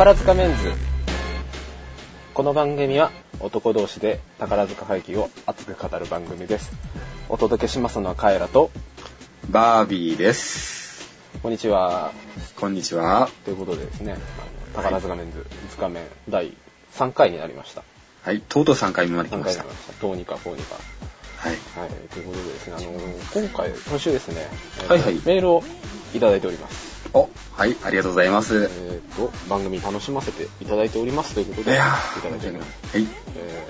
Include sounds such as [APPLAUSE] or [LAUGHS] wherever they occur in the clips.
宝塚メンズ。この番組は男同士で宝塚会議を熱く語る番組です。お届けしますのはカエラと。バービーです。こんにちは。こんにちは。ということでですねあの宝塚メンズ5日目第3回になりました。はい、とうとう3回目まで来3ました。回になりました。どうにかこうにか。はい。はい。ということでですねあの今回今週ですね、えーはいはい。メールをいただいておりますお、はい、ありがとうございます。えっ、と番組楽しませていただいておりますということでいいやただいておりますはい、え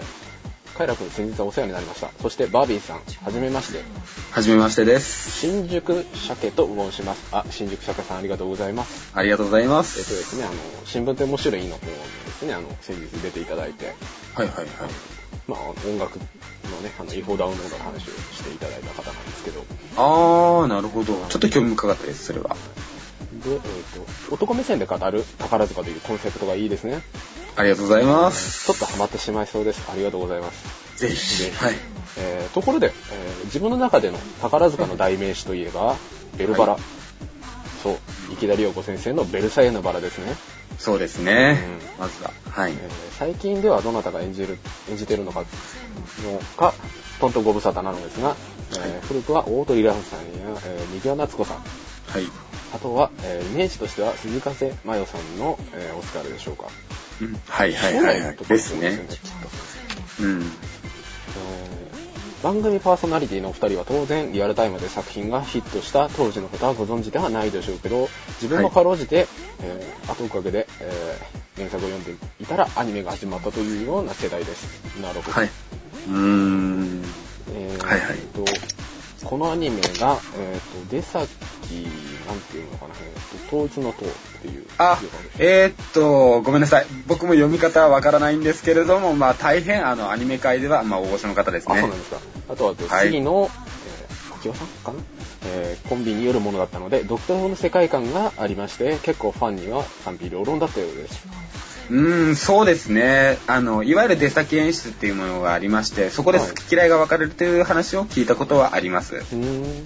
ー、カイラ君先日はお世話になりました。そしてバービーさん、はじめまして。はじめましてです。新宿鮭と申します。あ、新宿鮭さんありがとうございます。ありがとうございまえっ、す。とですね、あの、新聞店面白いの方にですね、あの、先日出ていただいて、はいはいはい。まあ、音楽のね、あの、違法ダウンロードの話をしていただいた方なんですけど、あー、なるほど。ちょっと興味深かったです、それは。で、えっ、と、男目線で語る宝塚というコンセプトがいいですね。ありがとうございます。ちょっとハマってしまいそうです。ありがとうございます。ぜひ。はい。えーところで、えー自分の中での宝塚の代名詞といえば、ベルバラ。はいそう、池田理子先生のベルサイユのバラですね。そうですね。うまずは。はいえ。ー最近ではどなたが演じる、演じてるのか、のか、トントンご無沙汰なのですが、えー古くは大鳥蘭さんや、えー、右輪夏子さん、はい。あとは、えーイメージとしては鈴風真世さんの、えーオスカルでしょうか。うんはいはいはいはい。ですね。きっとうん。えー番組パーソナリティのお二人は当然リアルタイムで作品がヒットした当時のことはご存知ではないでしょうけど自分もかろうじて、えー後おかげで、えー原作を読んでいたらアニメが始まったというような世代ですなるほど、はい。うーん。えーはいはいとこのアニメが、えー、と出先なんていうのかな、えーと統一の塔っていうあ、えー、っと、ごめんなさい。僕も読み方はわからないんですけれども、まあ大変あのアニメ界では、まあ大御所の方ですねあそうなん。ですかあとははい次の、えー、秋夫さんかな、えーコンビによるものだったので独特の世界観がありまして結構ファンには賛否両論だったようですうーん、そうですね。あの、いわゆる出先演出っていうものがありまして、そこで好き嫌いが分かれるという話を聞いたことはあります。うーん、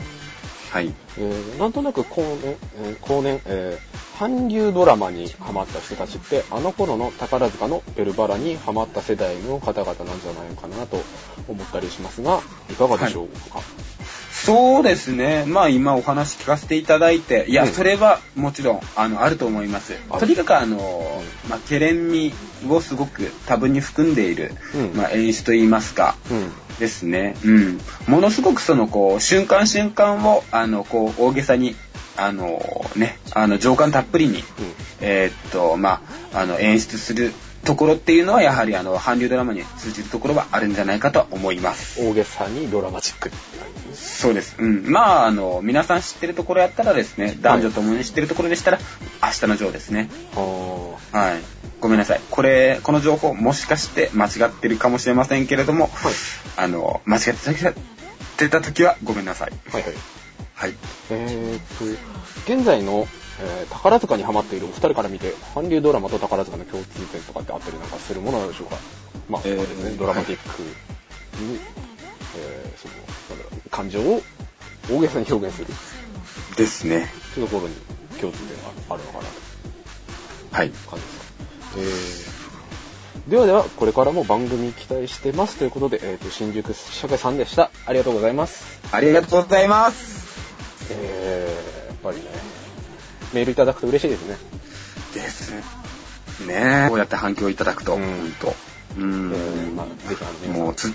はい。えーなんとなく後年、後年、えー韓流ドラマにハマった人たちってあの頃の宝塚のベルバラにハマった世代の方々なんじゃないのかなと思ったりしますがいかがでしょうか、そうですね。まあ今お話聞かせていただいて、いや、うんそれはもちろん、あの、あると思いますあ。とにかくあの、まあ、ケレン味をすごく多分に含んでいる、うんまあ、演出といいますか、うんですね。うん。ものすごくその、こう、瞬間瞬間を、あの、こう、大げさに、あの、ね、あの、情感たっぷりに、えーっと、まあ、あの、演出するところっていうのは、やはり、あの、韓流ドラマに通じるところはあるんじゃないかと思います。大げさにドラマチックって感じですそうです。うん。まあ、あの、皆さん知ってるところやったらですね、男女ともに知ってるところでしたら、明日のジョーですね。はい。ごめんなさい。これ、この情報、もしかして間違ってるかもしれませんけれども、はいあの、間違ってた時はごめんなさい。はいはいはい。えー、と現在の、えー宝塚にハマっているお二人から見て韓流ドラマと宝塚の共通点とかってあったりなんかするものなんでしょうか？まあ、えーそうですね。ドラマティックに、えーそのなんだろう感情を大げさに表現する。ですね。というところに共通点があるのかな。はい。という感じですか、えーではではこれからも番組期待してますということで、えー、と新宿社会さんでした。ありがとうございます。ありがとうございます。えー、やっぱりねメールいただくと嬉しいですねですね。こうやって反響いただくと、うん本当。うえーん。まあ、ぜひあの皆さんもうつ、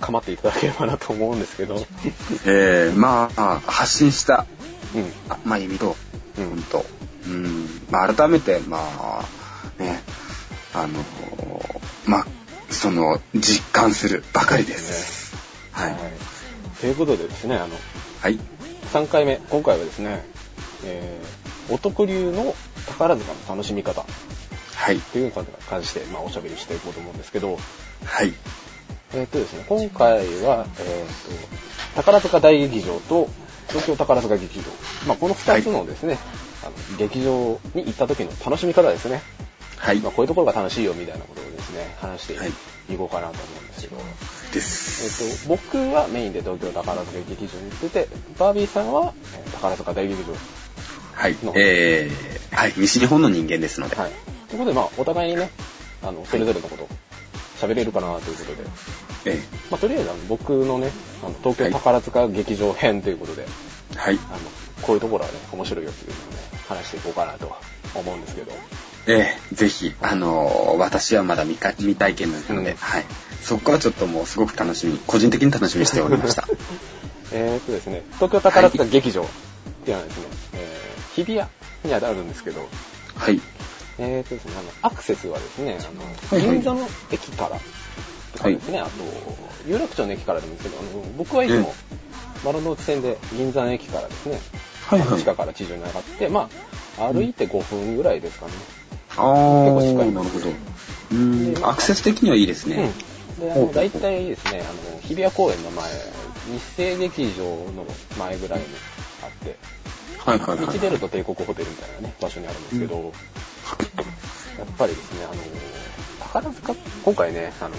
構っていただければなと思うんですけど、[LAUGHS] えー、まあ、発信した、うん、あまあ、意味と、うん本当。うん。まあ、改めて、まあ、ね、あの、まあ、その、実感するばかりです。はい。ということでですね、あの、はい。3回目、今回はですね、えー、お得流の宝塚の楽しみ方はい。というのに関して、まあ、おしゃべりしていこうと思うんですけど、はい。えーっとですね、今回は、えーっと、宝塚大劇場と東京宝塚劇場、まあ、この2つのですね、あの劇場に行った時の楽しみ方ですね。はい。まあ、こういうところが楽しいよみたいなことをですね、話してはいいこうかなと思うんですけど、です。えっと、僕はメインで東京宝塚劇場に行ってて、バービーさんはえー宝塚大劇場。はいの。えー、はい。西日本の人間ですので。はい。ということで、まあ、お互いにね、あの、それぞれのこと、喋れるかなということで、えまあ、とりあえずあの僕のね、あの東京宝塚劇場編ということで、え。はい。あの、こういうところはね、面白いよっていうのをね、話していこうかなとは思うんですけど、ええ、ぜひ、あのー私はまだ未か未体験なので、うんはい。そこはちょっともうすごく楽しみに、個人的に楽しみにしておりました。[LAUGHS] えーっとですね、東京宝塚劇場っていうのはですね、えー日比谷にあるんですけど、はい。えーっとですね、あの、アクセスはですね、あの、はいはい銀座の駅からとかですね、あと、有楽町の駅からでもいいんですけど、あの僕はいつも丸の内線で銀座の駅からですね、はいはい地下から地上に上がって、まあ、歩いて5分ぐらいですかね。あ構近いー、なるほど。うーん、アクセス的にはいいですね。うん。で、あの、大体ですね、あの、日比谷公園の前、日生劇場の前ぐらいにあって、はいはいはい。道出ると帝国ホテルみたいなね、場所にあるんですけど、やっぱりですね、あの、宝塚、今回ね、あの、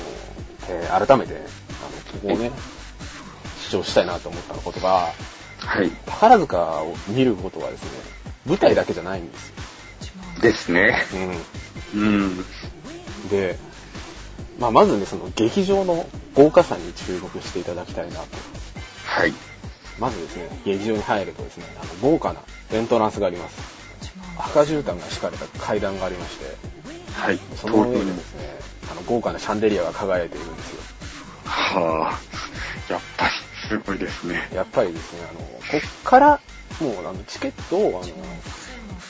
えー改めて、あの、ここをね、主張したいなと思ったことが、はい。宝塚を見ることはですね、舞台だけじゃないんですよ。ですね。ううん。ん。で、まあ、まずね、その劇場の豪華さに注目していただきたいなと。はい。まずですね、劇場に入るとですね、あの豪華なエントランスがあります。赤絨毯が敷かれた階段がありまして、はい。その上にですね、あの豪華なシャンデリアが輝いているんですよ。はあ。やっぱりすごいですね。やっぱりですね、あの、こっから、もうあのチケットを、あの、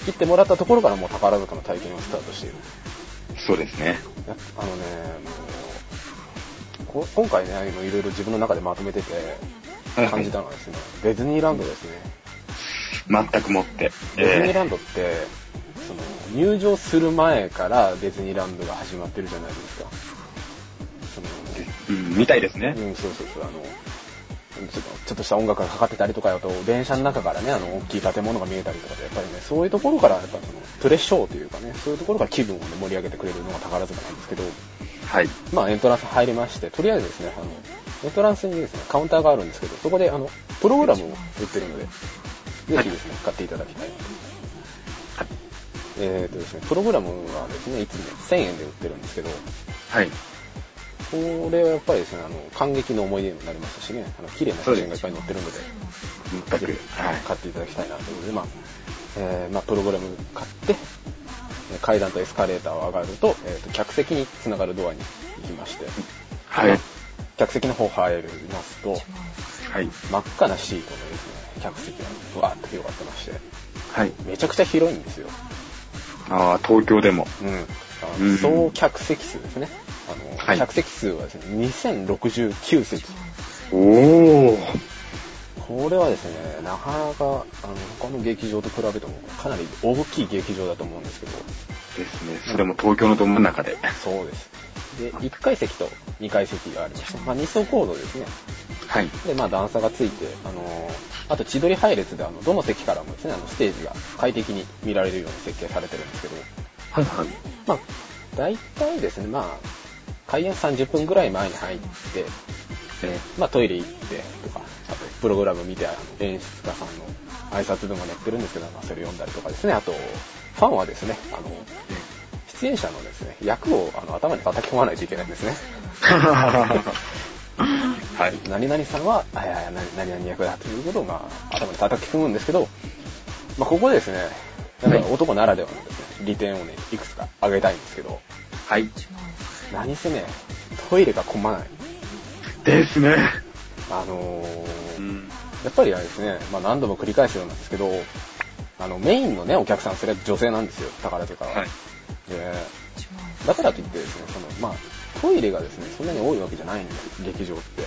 切ってもらったところからもう宝塚の体験をスタートしている。そうですね。やあのね、もうこ今回ね、今いろいろ自分の中でまとめててはい感じたのはですね、ディズニーランドですね。全くもって。ディズニーえランドって、その入場する前からディズニーランドが始まってるじゃないですか。そのーうん、みたいですね。うん、そうそうそう、あの、ちょっとした音楽がかかってたりとかあと、電車の中からね、あの、大きい建物が見えたりとかで、やっぱりね、そういうところから、やっぱその、プレッショーというかね、そういうところから気分をね、盛り上げてくれるのが宝塚なんですけど、はい。まあ、エントランス入りまして、とりあえずですね、あの、エントランスにですね、カウンターがあるんですけど、そこで、あの、プログラムを売ってるので、ぜひですね、買っていただきたいなと。えーとですね、プログラムはですね、いつも1000円で売ってるんですけど、はい。これはやっぱりですね、あの、感激の思い出になりましたしね、あの、綺麗な写真がいっぱい載ってるので、全くはい。買っていただきたいなということで、まあ、えーまあ、プログラム買って、えー階段とエスカレーターを上がると、えーと客席につながるドアに行きまして、はい。客席の方入りますと、はい。真っ赤なシートのですね、客席がわーっと広がってまして、はい。めちゃくちゃ広いんですよ。ああ、東京でも。うん。あ総客席数ですね。あの、はい客席数はですね、2069席。おお。これはですね、なかなか、あの、他の劇場と比べてもかなり大きい劇場だと思うんですけど、ですね。それも東京のど真ん中で。そうです。で、1階席と2階席がありまして、まあ2層コードですね。はい。で、まあ段差がついて、あのーあと千鳥配列で、あの、どの席からもですね、あの、ステージが快適に見られるように設計されてるんですけど、はいはい。まあ、大体ですね、まあ、開演30分ぐらい前に入って、えまあトイレ行ってとか、あとプログラム見て、あの演出家さんの挨拶文が載ってるんですけど、まあ、それ読んだりとかですね、あと、ファンはですね、あの、出演者のですね、役をあの頭に叩き込まないといけないんですね。[LAUGHS] はい。何々さんは、あいや何々役だということを、まあ、頭に叩き込むんですけど、まあ、ここでですね、やっぱり男ならではのですね、利点をね、いくつか挙げたいんですけど、はい。何せね、トイレが混まない。ですね。あのーうん。やっぱりあれですね、まあ何度も繰り返すようなんですけど、あの、メインのね、お客さん、それは女性なんですよ、宝塚は。はい。で、だからといってですね、その、まあ、トイレがですね、そんなに多いわけじゃないんです、劇場って。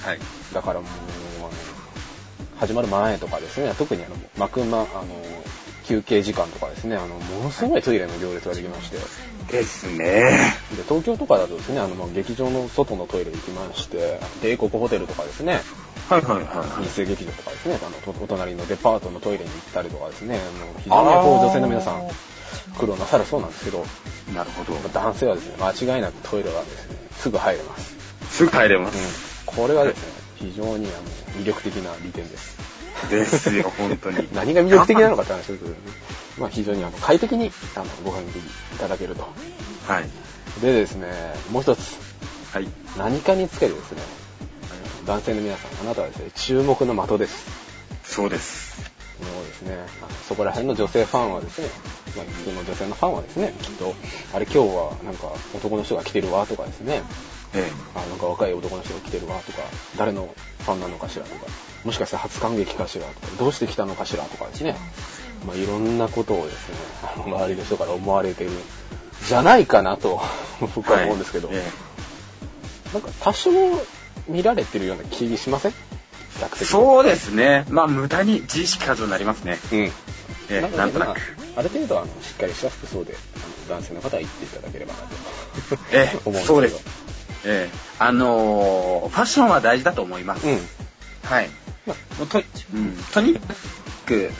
はい。だからもう、あの、始まる前とかですね、特にあの、幕間、あの、休憩時間とかですね、あの、ものすごいトイレの行列ができまして、ですね。で、東京とかだとですね、あの、まあ劇場の外のトイレ行きまして、帝国ホテルとかですね、はいはいは日生劇場とかですね、あの、とお隣のデパートのトイレに行ったりとかですね、もう非常にこう女性の皆さん苦労なさるそうなんですけど、い。なるほど。男性はですね、間違いなくトイレはですね、すぐ入れます。すぐ帰れまうんす。。これはですね、非常にあの魅力的な利点です。ですよ、本当に。[LAUGHS] 何が魅力的なのかって話ですけどね。まあ非常にあの快適にあのご覧いただけると。はい。でですね、もう一つ。はい。何かにつけてですね、男性の皆さん、あなたはですね、注目の的です。そうです。もうですね、そこら辺の女性ファンはですね、まあ、普通の女性のファンはですね、きっと、あれ今日はなんか男の人が来てるわとかですね、えあなんか若い男の人が来てるわとか、誰のファンなのかしらとか、もしかして初感激かしらとか、どうして来たのかしらとかですね、まあ、いろんなことをですね、あの周りの人から思われてる、じゃないかなと、[LAUGHS] 僕は思うんですけど、はい。え。なんか多少見られてるような気しません？そうですね。まあ、無駄に自意識過剰になりますね。うん。ええなのでまあなんとなく。ある程度あのしっかりした服装で男性の方は行っていただければなとええ [LAUGHS] 思うんですけど。そうです。ええあのーファッションは大事だと思います。うん。はい。まもうと、うん、とにかく、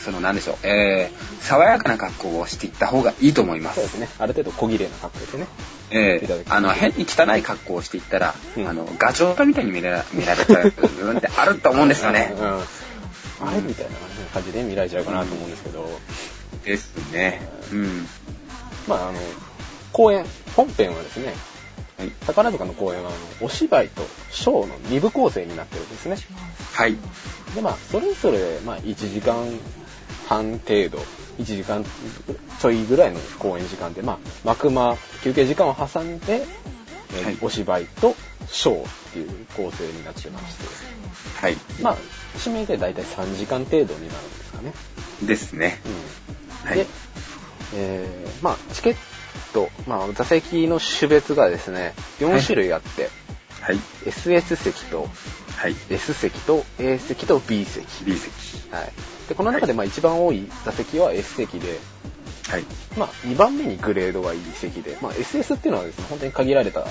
その、なんでしょう、えー、爽やかな格好をしていった方がいいと思います。そうですね。ある程度小綺麗な格好でね。えー、あの、変に汚い格好をしていったら、うんあの、ガチョウタみたいに見ら見られちゃう部分ってあると思うんですよねうん。。あれみたいな感じで見られちゃうかなと思うんですけど、ですね。うん。まああの、公演、本編はですね、はい。宝塚の公演はあのお芝居とショーの2部構成になってるんですね。はい。でまあそれぞれまあ1時間半程度1時間ちょいぐらいの公演時間でまあ幕間休憩時間を挟んで、えーはいお芝居とショーっていう構成になってましてはい。まあ指名で大体3時間程度になるんですかね。ですね。うん、はいで、えーまあチケット、まあ、座席の種別がですね4種類あって、はい。SS 席とはい。S 席と A 席と B 席 B 席。はい。で、この中でまあ一番多い座席は S 席で、はい。まあ2番目にグレードがいい席で、まあ SS っていうのはですね、本当に限られた、ま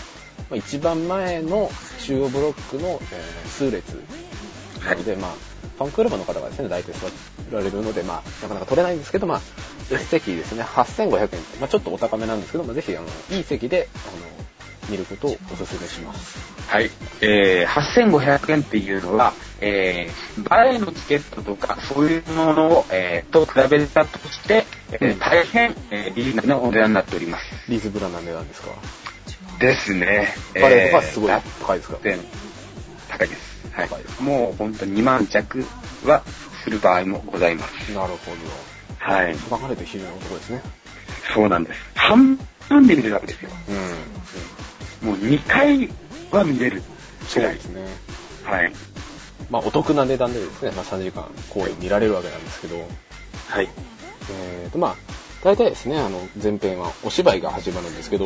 あ一番前の中央ブロックの、えー数列なので、まあ、ファンクラブの方がですね、大体座られるので、まあ、なかなか取れないんですけど、まあ、席ですね、8500円。まあちょっとお高めなんですけど、まあぜひ、あの、いい席で、あの、見ることをお勧めします。はい。えー、8500円っていうのは、えー、前のチケットとか、そういうものを、えー、と比べたとして、えーうん大変、えー、リーズナブルなお値段になっております。リーズブラな値段ですか？ですね。パレードがすごいえー高いですか？で高いです。はい。もう本当に2万弱はする場合もございます。なるほはい。ど。考えて非常にお得ですね。そうなんです。半分で見れるわけですよ。うん。もう2回は見れる。そうですね。はい。まあ、お得な値段でですね、まあ、3時間公演見られるわけなんですけど、はい。えーと、まあ、大体ですね、あの、前編はお芝居が始まるんですけど、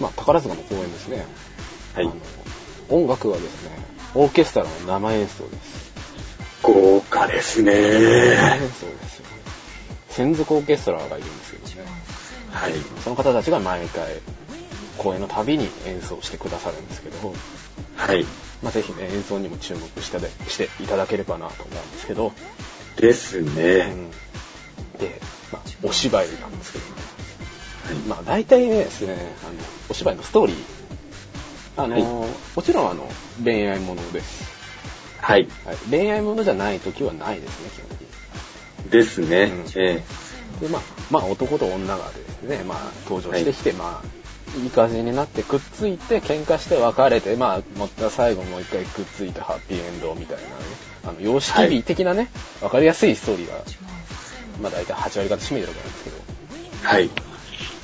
まあ、宝塚の公演ですね。はい音楽はですね、オーケストラの生演奏です。豪華です生ね。演奏ですよ。専属オーケストラがいるんですけどね。はい。その方たちが毎回、公演のたびに演奏してくださるんですけど、はい。まあ、ぜひね、演奏にも注目してでしていただければなと思うんですけど、ですうね。ん、で、まあ、お芝居なんですけどね。はいまあ、大体ねですね、あの、お芝居のストーリー、あの、はもちろんあの、恋愛ものです。はい。はい、恋愛ものじゃない時はないですね、基本的に。ですねうんえで、まあ、まあ、男と女がですね、まあ、登場してきて、まあ、いい感じになってくっついて、喧嘩して別れて、まあ、また最後もう一回くっついてハッピーエンドみたいなね、あの、様式美的なね、わ、かりやすいストーリーが、まあ、大体8割方占めてるわけなんですけど、えはい。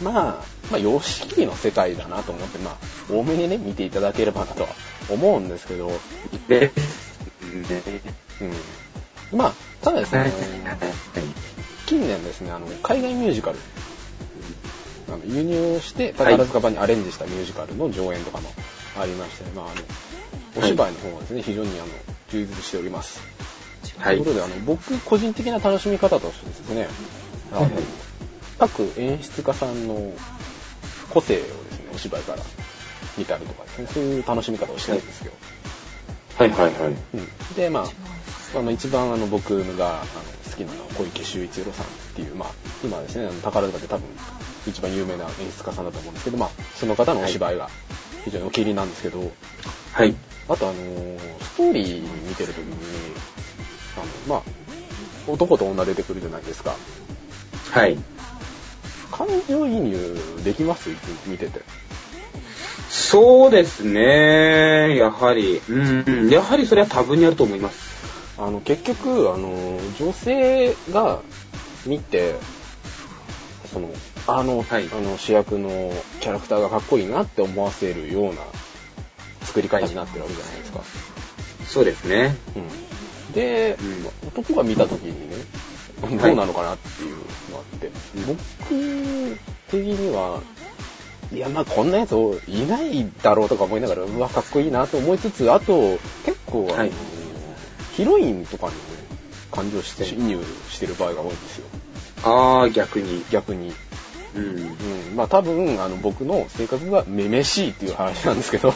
まあ、まあ、様式美の世界だなと思って、まあ、多めにね、見ていただければなとは思うんですけど、で。うん。まあ、ただですね、はい。近年ですね、あの、海外ミュージカル、あの輸入して宝塚版にアレンジしたミュージカルの上演とかもありまして、まあ、あの、お芝居の方はですね、非常にあの、充実しております。はいということで、あの、僕個人的な楽しみ方としてですね、あのはい各演出家さんの個性をですね、お芝居から見たりとかですね、そういう楽しみ方をしてるんですよ。はいはいはい。うん、で、まあ、あの、一番あの、僕があの好きなのは小池秀一郎さんっていう、まあ、今ですね、あの宝塚で多分一番有名な演出家さんだと思うんですけど、まあ、その方のお芝居が非常にお気に入りなんですけど、はい。あとあのーストーリー見てる時に、あの、まあ、男と女出てくるじゃないですか。はい。感情移入できます？見てて。そうですね。やはり、うん、やはりそれは多分にあると思います。あの、結局、あの、女性が見て、その、あの、はいあの主役のキャラクターがかっこいいなって思わせるような作り方になってるわけじゃないですか。そうですね。うん、で、うん男が見た時にね、いどうなのかなっていうのがあって、僕的には、いや、まあこんなやついないだろうとか思いながら、うわ、かっこいいなと思いつつ、あと、結構、はいヒロインとかにね、感情して移入してる場合が多いんですよ。ああ、逆に。逆に。うん。うん。まあ多分、あの、僕の性格がめめしいっていう話なんですけど、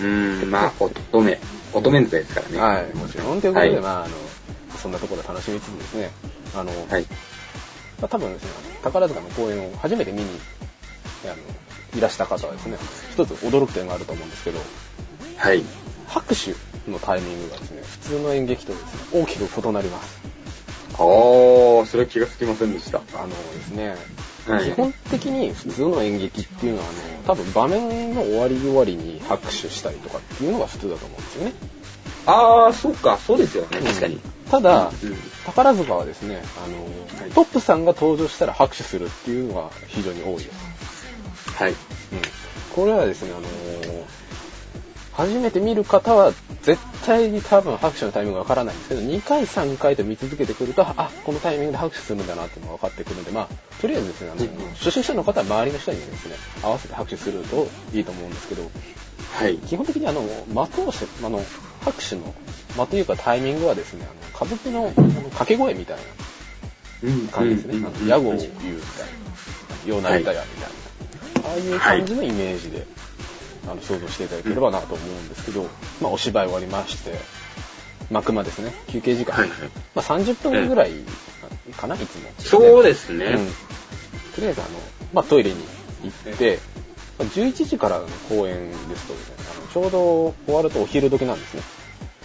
うん、まあ、乙女。乙女座ですからね。はい、もちろん。ということで、はいまあ、あの、そんなところで楽しみつつですね、あの、はい。まあ、多分ですね、宝塚の公演を初めて見にあのいらした方はですね、一つ驚く点があると思うんですけど、はい。拍手のタイミングがですね、普通の演劇とですね、大きく異なります。ああ、それは気がつきませんでした。あのですね、はい基本的に普通の演劇っていうのは、あの、多分場面の終わり終わりに拍手したりとかっていうのが普通だと思うんですよね。ああ、そうか、そうですよね、確かに。ただ、うん宝塚はですね、あの、はいトップさんが登場したら拍手するっていうのが非常に多いです。はい。うんこれはですね、あのー初めて見る方は絶対に多分拍手のタイミングがわからないんですけど、2回3回と見続けてくると、あ、このタイミングで拍手するんだなっていうのが分かってくるんで、まあ、とりあえずですね、あの、初心者の方は周りの人にですね、合わせて拍手するといいと思うんですけど、はい。基本的にあの、的をして、あの、拍手の、間というかタイミングはですね、あの、歌舞伎のあの掛け声みたいうんな感じですね。あの屋号を言うみたいな。ようなりたやみたいな。ああいう感じのイメージで、あの想像していただければなと思うんですけど、まあお芝居終わりまして、幕間ですね、休憩時間。まあ30分ぐらいかな、いつも。そうですね。うんとりあえずあの、まあ、トイレに行って、まあ11時からの公演ですとね、あのちょうど終わるとお昼時なんですね。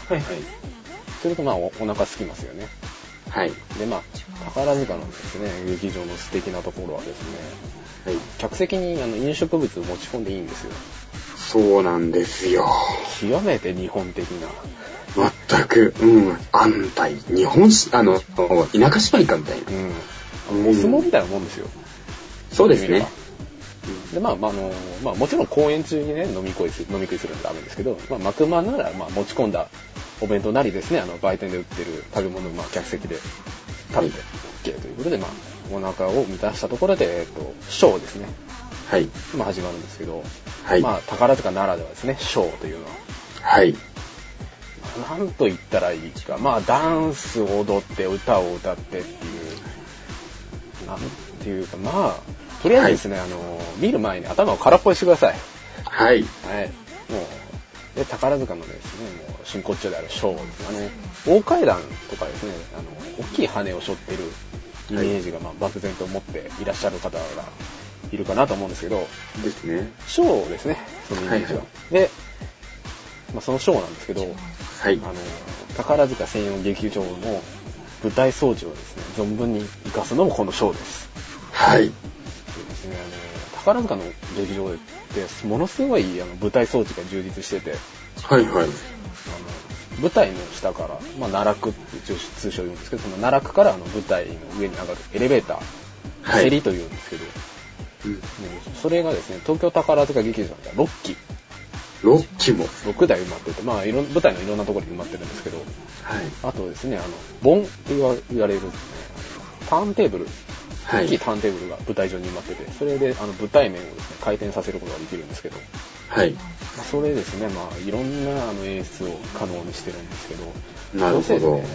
はいはい。するとまあおお腹空きますよね。はい。でまあ、宝塚のですね、劇場の素敵なところはですね、はい。客席にあの飲食物を持ち込んでいいんですよ。そうなんですよ。極めて日本的な。全く、うん、安泰。日本し、あの、田舎芝居かみたいな。うん。お相撲みたいなもんですよ。そうですね。で、まあ、まあ、あの、まあ、もちろん公演中にね、飲み食いする、飲み食いするんでダメですけど、まあ、幕間なら、まあ、持ち込んだお弁当なりですね、あの、売店で売ってる食べ物を、まあ、客席で食べて OK ということで、まあ、お腹を満たしたところで、えっと、ショーですね。はい。まあ、始まるんですけど、はい。まあ、宝塚ならではですね、ショーというのは。はい。なんと言ったらいいか、まあ、ダンスを踊って、歌を歌ってっていう、なんていうか、まあ、とりあえずですね、あの、見る前に頭を空っぽにしてください。はい。はい。もう、で、宝塚のですね、もう、真骨頂であるショー。あの、大階段とかですね、あの、大きい羽を背負っているイメージが、まあ、漠然と持っていらっしゃる方がいるかなと思うんですけど、ですね。ショーですね、そのイメージは。はいで、まあ、そのショーなんですけど、はいあ。の、宝塚専用劇場の舞台装置をですね、存分に活かすのもこのショーです。はい。でですね、あの、宝塚の劇場って、ものすごいあの舞台装置が充実してて、はいはい。あの舞台の下から、まあ、奈落って通通称言うんですけど、その奈落からあの舞台の上に上がるエレベーター、はい。セリというんですけど、それがですね、東京宝塚劇場では6機、6機も。6台埋まってて、まあ、いろん舞台のいろんなところに埋まってるんですけど、はい。あとですね、あの、ボンって言われるですね、ターンテーブル、はい。大きいターンテーブルが舞台上に埋まってて、それであの舞台面をですね、回転させることができるんですけど、はい。まあ、それですね、まあ、いろんなあの演出を可能にしてるんですけど、なるほどね、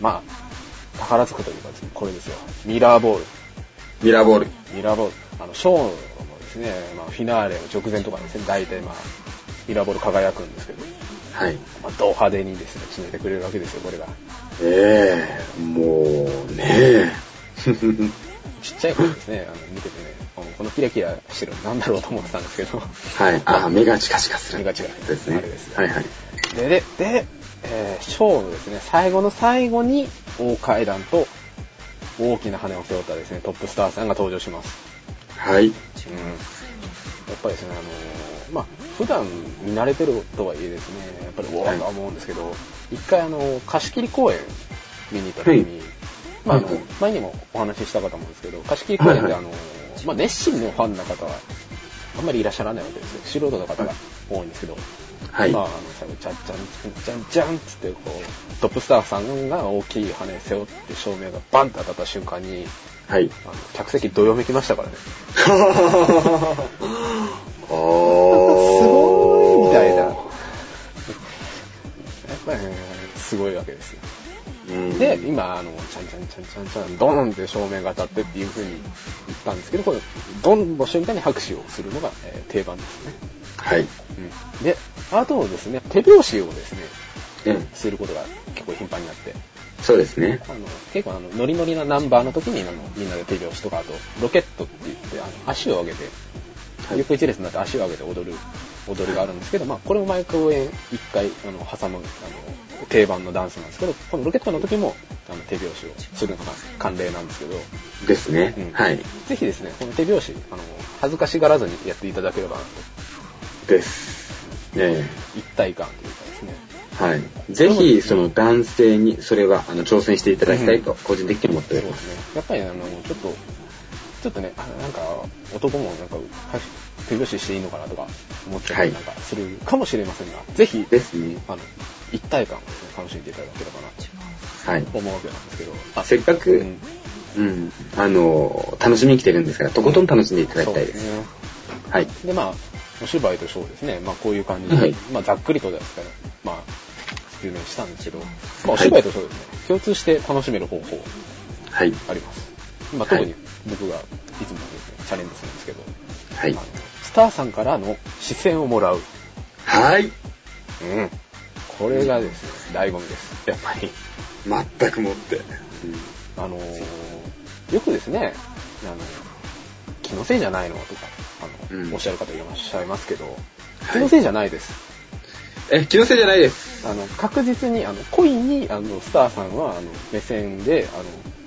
まあ、宝塚といえばですね、これですよ、ミラーボール。ミラーボール。ミラーボール、あの、ショーのですね、まあ、フィナーレの直前とかですね、大体まあ、ミラーボール輝くんですけど、はい。まあ、ド派手にですね、決めてくれるわけですよ、これが。ええもう、ねえ。[LAUGHS] ちっちゃい頃ですね、あの見ててね、このキラキラしてるのなんだろうと思ってたんですけど、はい。あ、目がチカチカする。目が違うですね。あれですはいはい。で、で、で、えー、ショーのですね、最後の最後に大階段と大きな羽を背負ったですね、トップスターさんが登場します。はい。うん。やっぱりですね、あのーまあ、普段見慣れてるとはいえですね、やっぱりおわとは思うんですけど、一回あの、貸し切り公演見に行った時に、はいまあ、あの前にもお話ししたかと思うんですけど、貸し切り公演ではいあの、まあ、熱心のファンの方は、あんまりいらっしゃらないわけですよ。素人の方が多いんですけど、はい。まあ、最後、チャンチャン、チャンチャンっつって、こう、トップスターさんが大きい羽背負って照明がバンって当たった瞬間に、はい。あの、客席どよめきましたからね。[LAUGHS] おすごいみたいな。やっぱりね、すごいわけですよ。うんで、今、あの、チャンチャンチャンチャンチャン、ドーンって照明が当たってっていう風に言ったんですけど、これ、ドンの瞬間に拍手をするのが、えー定番ですね。はい。うん。で、あとですね、手拍子をですね、うん。することが結構頻繁になって、そうですね。あの、結構あの、ノリノリなナンバーの時に、あの、みんなで手拍子とか、あと、ロケットって言って、あの、足を上げて、はい横一列になって足を上げて踊る、踊りがあるんですけど、まあ、これも毎公演一回、あの、挟む、あの、定番のダンスなんですけど、このロケットの時も、あの、手拍子をするのが慣例なんですけど、ですねうん。はい。ぜひですね、この手拍子、あの、恥ずかしがらずにやっていただければなと、です。え一体感というかですね、えはい。ぜひ、その男性に、それは、あの、挑戦していただきたいと、個人的に思っております。そうですね。やっぱりあの、ちょっと、ちょっとね、あなんか、男もなんか、は手拍子していいのかなとか思っちゃったりなんかするかもしれませんが、ぜひ、ですね。あの、一体感を楽しんでいただければなとはい。思うわけなんですけど、あせっかく、うんうん、あの、楽しみに来てるんですから、とことん楽しんでいただきたいです。そうね。はい。で、まあ、お芝居とショーですね、まあこういう感じで、はいまあざっくりとですから、まあ、説明したんですけど、まあおはい芝居とショーですね、共通して楽しめる方法はい。あります。まあ特に僕がいつもですね、チャレンジするんですけど、はい。スターさんからの視線をもらう。はい。うん。これがですね、醍醐味です。やっぱり。全くもって。あのーよくですね、あの、気のせいじゃないのとか、あの、うんおっしゃる方いらっしゃいますけど、はい気のせいじゃないです。え、気のせいじゃないです。あの、確実に、あの、故意に、あの、スターさんは、あの、目線で、あの、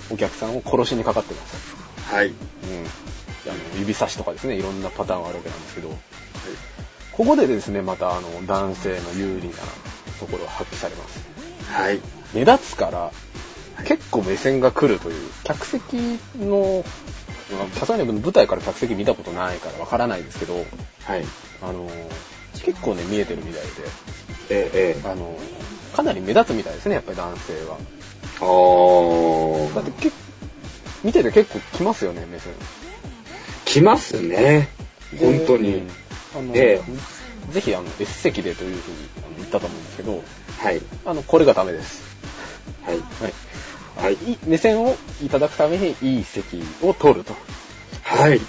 お客さんを殺しにかかってます。はい。うん。あの、指差しとかですね、いろんなパターンがあるわけなんですけど、ここでですね、また、あの、男性の有利なところが発揮されます。はい。目立つから、結構目線が来るという、客席の、まあさすがに舞台から客席見たことないからわからないですけど、はい。あの、結構ね、見えてるみたいで、ええ、ええ。あの、かなり目立つみたいですね、やっぱり男性は。あー。だってけ見てて結構来ますよね、目線。来ますね。で本当にうん。あの、えぜひ、あの、S 席でというふうにあの言ったと思うんですけど、はい。あの、これがダメです。はい。はい。はいいい目線をいただくためにいい席を取ると。はい。うん。い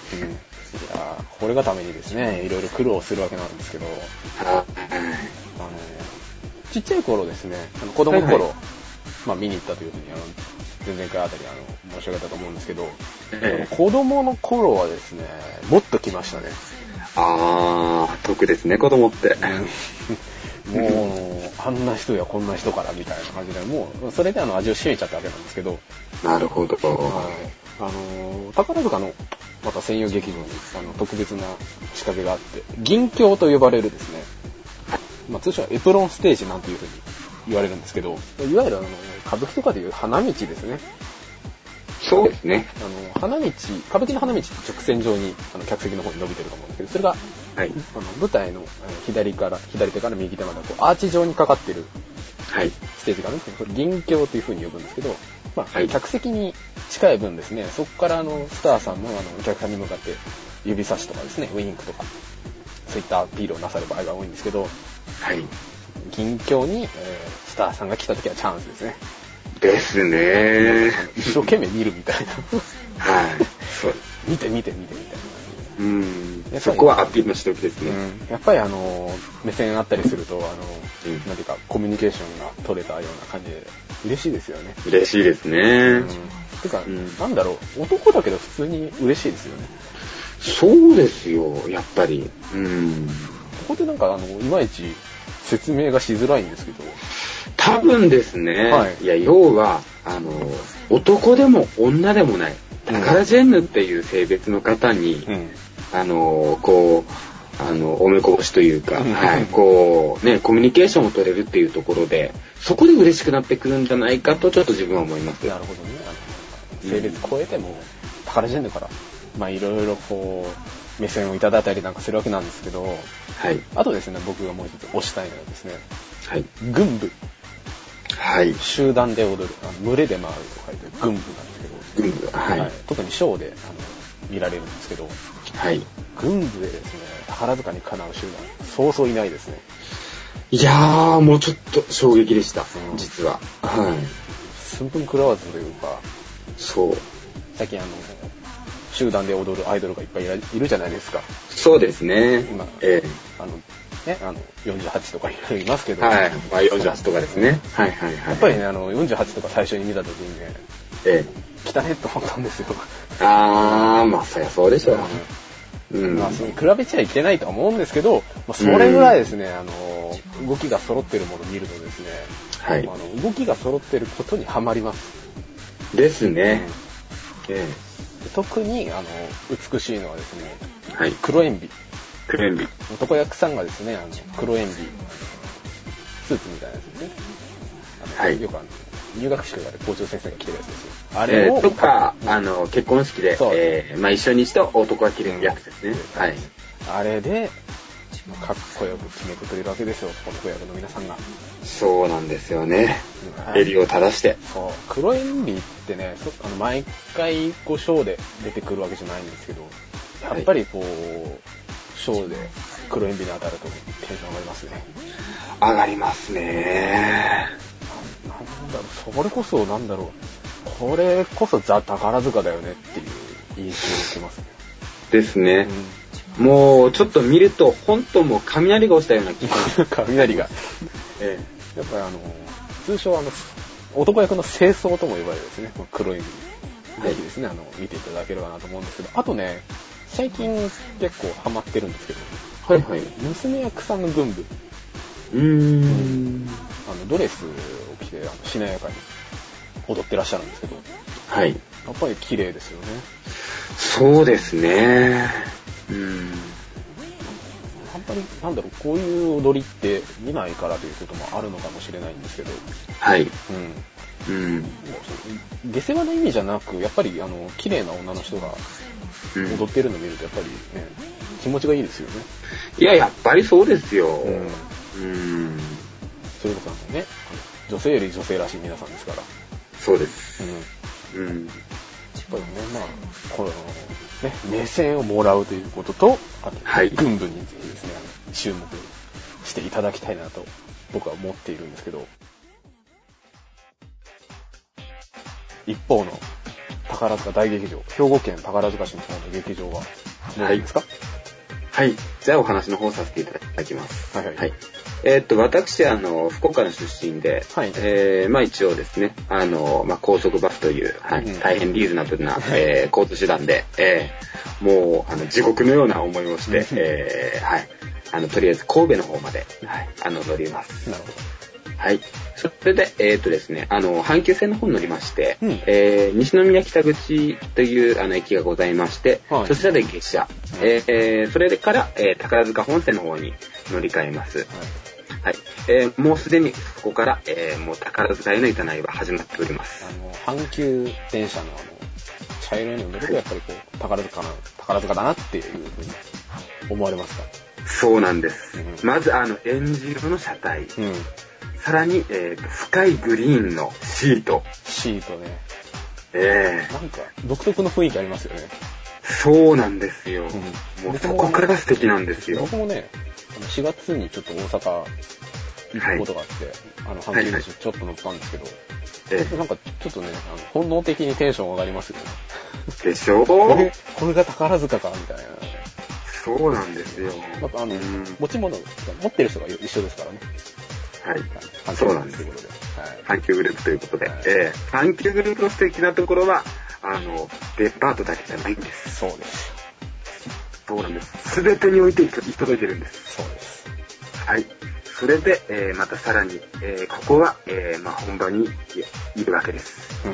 やーこれがためにですね、いろいろ苦労するわけなんですけど、はあの、ちっちゃい頃ですね、あの子供の頃、はいはまあ見に行ったというふうに、あの、前々回あたりあの申し上げたと思うんですけど、ええ子供の頃はですね、もっと来ましたね。あー、得ですね、子供って。もう、あんな人やこんな人からみたいな感じで、もう、それであの味を占めちゃったわけなんですけど、なるほど。はい。あのー、宝塚の、また専用劇場に、あの、特別な仕掛けがあって、銀鏡と呼ばれるですね、まあ、通称はエプロンステージなんていうふうに言われるんですけど、いわゆるあの、歌舞伎とかでいう花道ですね。そうですね。あの、花道、歌舞伎の花道って直線上に、あの、客席の方に伸びてると思うんですけど、それが、はい。あの、舞台の左から、左手から右手までこう、アーチ状にかかってるはい。ステージがあるんですけど、それ銀鏡という風に呼ぶんですけど、まあ、はい客席に近い分ですね、そこからあの、スターさんもあの、お客さんに向かって指差しとかですね、ウインクとか、そういったアピールをなさる場合が多いんですけど、はい。銀鏡に、えースターさんが来た時はチャンスですね。ですね。一生懸命見るみたいな。はい。そう。[LAUGHS] 見て見て見てみたいうん。そこはアピールのし時ですな。ね。うん。やっぱりあの、目線あったりすると、あの、うんなんていうか、コミュニケーションが取れたような感じで、嬉しいですよね。嬉しいですね。うん。てか、うんなんだろう、男だけど普通に嬉しいですよね。そうですよ、やっぱり。うん。ここでなんか、あの、いまいち説明がしづらいんですけど、多分ですね、はいい、や、要は、あの、男でも女でもない、タカラジェンヌっていう性別の方に、うん。あの、こう、あの、おめこぼしというか、うんはい、こう、ね、コミュニケーションを取れるっていうところで、そこで嬉しくなってくるんじゃないかと、ちょっと自分は思います。なるほどね。性別超えても、宝ジェンヌから、まあいろいろこう、目線をいただいたりなんかするわけなんですけど、はい。あとですね、僕がもう一つ推したいのはですね、はい。軍部、はい。集団で踊る、あの群れで回ると書いて軍部なんですけど、軍部。はい。特にショーであの見られるんですけど、はい。軍部でですね、宝塚にかなう集団、そうそういないですね。いやー、もうちょっと衝撃でしたうん、実は。はい。寸分食らわずというか、そう。最近あの、集団で踊るアイドルがいっぱいいるじゃないですか。そうですね。今えあの、ね、あの、48とかいろいろいますけえど、はい。まあ、48とかですね。はいはいはい。やっぱりね、あの、48とか最初に見た時にね、え汚ねって思ったんですよ。えあー、まあ、そりゃそうでしょう。うん。まあ、その比べちゃいけないとは思うんですけど、まあ、それぐらいですね、あの、動きが揃ってるものを見るとですね、はいあの動きが揃ってることにはまります。ですね。え特に、あの、美しいのはですね、えはい。黒エンビ。クレンビ。男役さんがですね、あの、黒エンビ、スーツみたいなやつですね。はいよくあの、入学式とかで校長先生が着てるやつですよ。あれを、えーとか、あの、結婚式でそう、えーまあ、一緒にして男が着るやつですね。はい。あれで、かっこよく決めてくれるわけですよ、男役の皆さんが。そうなんですよね。はい襟を正して。そう、黒エンビってね、そあの毎回こうショーで出てくるわけじゃないんですけど、やっぱりこう、ショーで黒エンビに当たるとテンション上がりますね。上がりますね。なんだろう、それこそなんだろう、これこそザ・宝塚だよねっていう印象を受けますね。ですね。うもう、ちょっと見ると、本当もう雷が落ちたような気が。ん、[LAUGHS] 雷が。えやっぱりあの、通称あの、男役の清掃とも呼ばれるですね、この黒いはいぜひですね、あの、見ていただければなと思うんですけど、あとね、最近結構ハマってるんですけど、えはいはい。う娘役さんの軍部、ーん。あの、ドレスを着て、あの、しなやかに踊ってらっしゃるんですけど、はい。やっぱり綺麗ですよね。そうですね。うん。あんまり、なんだろう、こういう踊りって見ないからということもあるのかもしれないんですけど、はい。うん。うん。下世話な意味じゃなく、やっぱり、あの、綺麗な女の人がうん踊ってるのを見ると、やっぱりね、気持ちがいいですよね。いや、やっぱりそうですよ。うん。うん。それこそあのね、あの女性より女性らしい皆さんですから。そうです。うん。やっうん。ぱりね、まあ、この、ね、目線をもらうということと、あと、はい軍部にですね、注目していただきたいなと、僕は思っているんですけど、一方の宝塚大劇場、兵庫県宝塚市の方の劇場は、どうですか、はい。じゃあお話の方させていただきます。はいはいはい。えーっと、私、あの、福岡の出身で、はい。えーまあ一応ですね、あの、まあ高速バスという、はい、うん。大変リーズナブルな、えー交通手段で、えーもう、あの、地獄のような思いをして、うん。えーはい。あの、とりあえず神戸の方まで、はい、あの、乗ります。なるほはい。それで、えーっとですね、あの、阪急線の方に乗りまして、うんえー西宮北口というあの駅がございまして、はいそちらで下車、えーそれから、えー宝塚本線の方に乗り換えます。ど。はい。はい。えーもうすでにここから、えーもう宝塚への営いは始まっております。あの、阪急電車のあの、茶色いのを乗るとやっぱりこう、宝塚な、宝塚だなっていうふうに思われますか？そうなんです。うんまず、あの、エンジ色の車体、うん。さらに、えーと深いグリーンのシート、シートね。えーなんか、独特の雰囲気ありますよね。そうなんですよ。うんもうそこからが素敵なんですよ。僕もね、あの4月にちょっと大阪行くことがあって、あの、阪急電車ちょっと乗ったんですけど、えなんかちょっとね、あの本能的にテンション上がりますよね。ーでしょこれ、これが宝塚か、みたいな。そうなんですよ。またあのうん、持ち物、持ってる人が一緒ですからね。はい。阪そうなんですということで。はい。阪急グループということで、はいえー阪急グループの素敵なところは、あの、デパートだけじゃないんです。そうです。そうなんです。すべてにおいて行き届いてるんです。そうです。はい。それで、えーまたさらに、えーここは、えーまあ、本場にいるわけです。う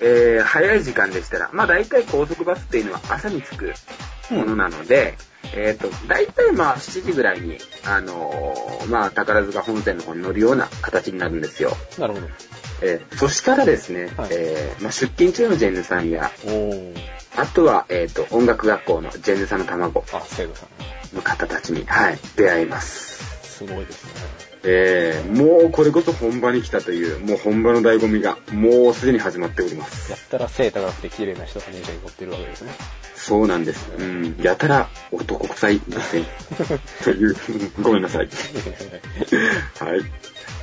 えー早い時間でしたら、まあ大体高速バスっていうのは朝に着くものなので、えっ、と、大体まあ7時ぐらいに、あのーまあ宝塚本線の方に乗るような形になるんですよ。ん。なるほど。えーそしたらですね、はいえーまあ、出勤中のジェンヌさんや。あとは、えっ、と、音楽学校のジェンヌさんの卵あ、生徒さん。の方たちに、はい、出会います。すごいですね。えーもうこれこそ本場に来たという、もう本場の醍醐味が、もうすでに始まっております。やったら背高くて綺麗な人が電車に乗ってるわけですね。そうなんです。うん。やたら男臭いですね。[LAUGHS] という、ごめんなさい。[LAUGHS] はい。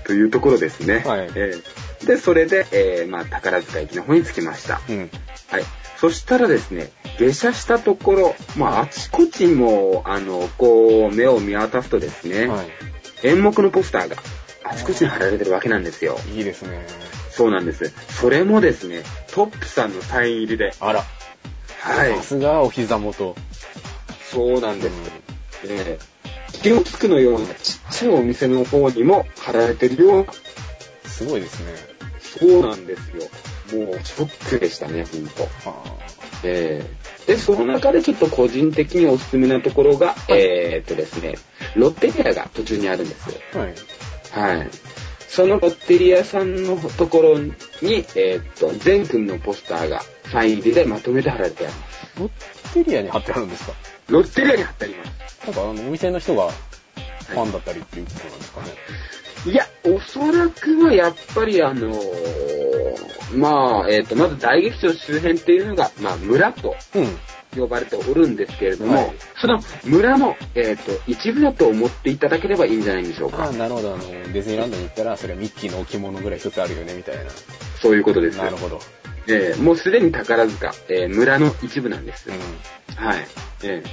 というところですね。はいえーで、それで、えーまあ、宝塚駅の方に着きました。うん。はい。そしたらですね、下車したところ、まあ、あちこちも、あの、こう、目を見渡すとですね、は演目のポスターがあちこちに貼られてるわけなんですよ。い。いいですね。そうなんです。それもですね、トップさんのサイン入りで。あら。はいさ。すがお膝元。そうなんです。えー、気をつくのようなちっちゃいお店の方にも貼られてるような、すごいですね。そうなんですよ。もうショックでしたね、ほんと。はえー、で、その中でちょっと個人的におすすめなところが、えー、っとですね、ロッテリアが途中にあるんです。あ。はい。はい。そのロッテリアさんのところに、えー、っと、全組のポスターがサイン入りでまとめて貼られてあります。ロッテリアに貼ってあるんですか？ロッテリアに貼ってあります。なんかあの、お店の人がファンだったりっていうことなんですかね。いや、おそらくはやっぱりあのーまあ、えっ、と、まず大劇場周辺っていうのが、まあ、村とうん。呼ばれておるんですけれども、はいその村の、えっ、と、一部だと思っていただければいいんじゃないんでしょうああ、か。なるほど。あの、ディズニーランドに行ったら、それはミッキーの置物ぐらい一つあるよね、みたいな。そういうことです。なるほど。えーもうすでに宝塚、えー村の一部なんです。うん。はい。え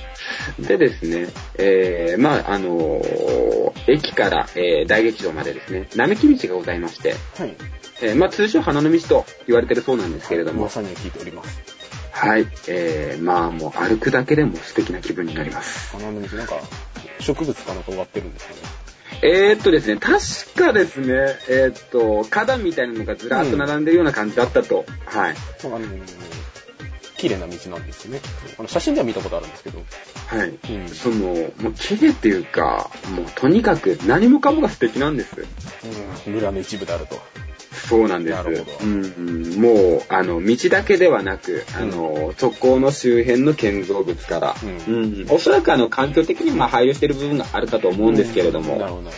ーでですね、えーまあ、あのー駅から、えー大劇場までですね、並木道がございまして、はい。えーまあ、通称花の道と言われてるそうなんですけれども、噂には聞いております。はい。えー、まあもう歩くだけでも素敵な気分になります。花の道、なんか、植物かなんか植わってるんですかね。えー、っとですね、確かですね、えー、っと、花壇みたいなのがずらっと並んでるような感じだったと。はい。なんかあの、綺麗な道なんですよね。あの、写真では見たことあるんですけど。はい。うんその、もう綺麗っていうか、もうとにかく何もかもが素敵なんです。うん。村の一部であると。そうなんです。うんうん、もう、あの、道だけではなく、あの、直行の周辺の建造物から、ううんおそらくあの、環境的にまあ配慮している部分があるかと思うんですけれども、なるほど、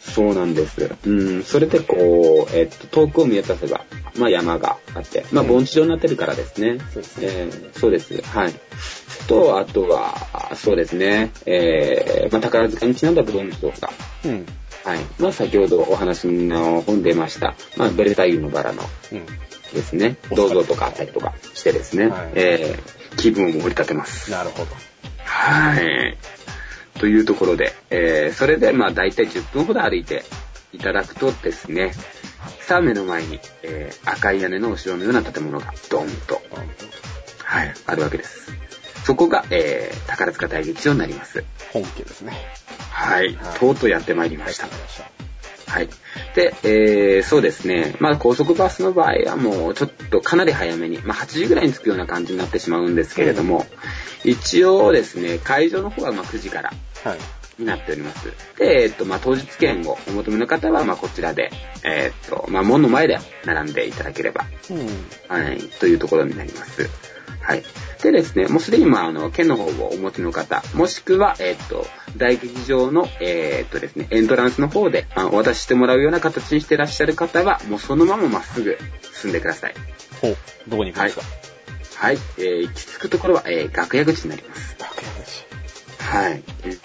そうなんです。うん、それでこう、えっと、遠くを見渡せば、まあ山があって、まあうん盆地状になってるからですね。そうですねえーそうです。はい。と、あとは、そうですね、えー、まあ宝塚にちなんだブロンズとか。うん。はい。まあ先ほどお話の本出ました、まあベルタイユのバラのうん。ですね、お銅像とかあったりとかしてですね、はいえー、気分を盛り立てます。なるほど。はい。というところで、えー、それでまあ大体10分ほど歩いていただくとですね、さあ目の前に、えー、赤い屋根のお城のような建物がドーンと、はい、あるわけです。そこが、えー、宝塚大劇場になります。本家ですね。はいはい。とうとうやってまいりました。はい。で、えー、そうですね。まあ、高速バスの場合はもうちょっとかなり早めに、まあ、8時ぐらいに着くような感じになってしまうんですけれども、一応ですね、会場の方はまあ9時からはい。になっております。で、えっと、まあ、当日券をお求めの方は、まあ、こちらで、えっと、まあ、門の前で並んでいただければ、うん。はい、というところになります。はい。でですね、もうすでに、まあ、あの、券の方をお持ちの方、もしくは、えっと、大劇場の、えっとですね、エントランスの方で、あお渡ししてもらうような形にしてらっしゃる方は、もうそのまままっすぐ進んでください。ほう。どこに行くんですか？はい。えー、行き着くところは、えー、楽屋口になります。楽屋口。はい。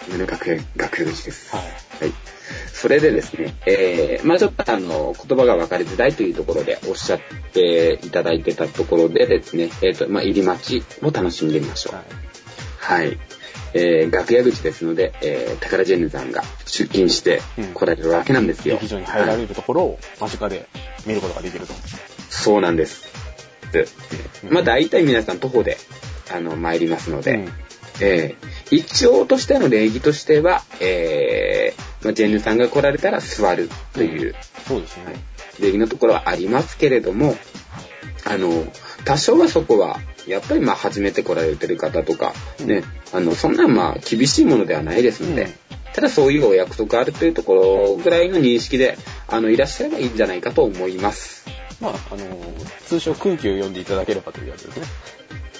夢の楽屋、楽屋口です。はい。はい。それでですね、えー、まあちょっとあの、言葉が分かりづらいというところでおっしゃっていただいてたところでですね、えっ、と、まあ入り待ちを楽しんでみましょう。はい。はい。えー、楽屋口ですので、えー、宝ジェンヌさんが出勤して来られるわけなんですよ。劇場に入らはいれるところを間近で見ることができると。そうなんです。でうんまあ大体皆さん徒歩で、あの、参りますので、うんえー一応としての礼儀としては、えーまあ、ジェンヌさんが来られたら座るという、そうですね。礼儀のところはありますけれども、あの、多少はそこは、やっぱりまあ初めて来られてる方とか、ね、あの、そんなまあ厳しいものではないですので、うんただそういうお約束あるというところぐらいの認識で、あの、いらっしゃればいいんじゃないかと思います。まあ、あの、通称空気を読んでいただければというやつですね。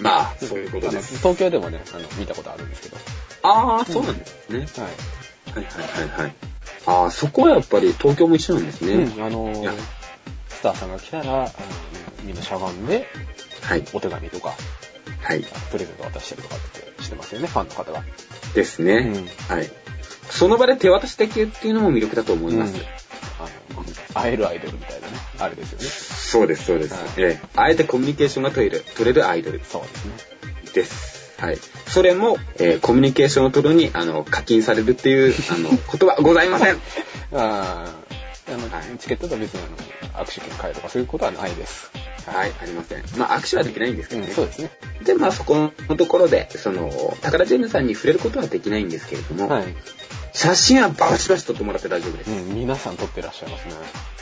まあ、そういうことです。東京でもね、あの、見たことあるんですけど。ああ、そうなんですね。はい。はいはいはいはい。ああ、そこはやっぱり東京も一緒なんですね。うん、あのいやスターさんが来たら、あのみんなしゃがんで、はい。お手紙とか、はい。プレゼント渡したりとかってしてますよね、ファンの方が。ですね。うんはい。その場で手渡しできるっていうのも魅力だと思います。うんあの、会えるアイドルみたいなね、あれですよね。そうです、そうです。はいええあえてコミュニケーションが取れる、取れるアイドルそうですね。です。はい。それも、えーコミュニケーションを取るに、あの、課金されるっていう、あの、[LAUGHS] ことはございません。あーあの、はいチケットと別にあの、握手券買えとかそういうことはないです。はい、ありません。まあ、握手はできないんですけうん、どね。そうですね。で、まあ、そこのところで、その、宝ジェンヌさんに触れることはできないんですけれども、はい。写真はバシバシ撮ってもらって大丈夫です。うん、皆さん撮ってらっしゃいますね。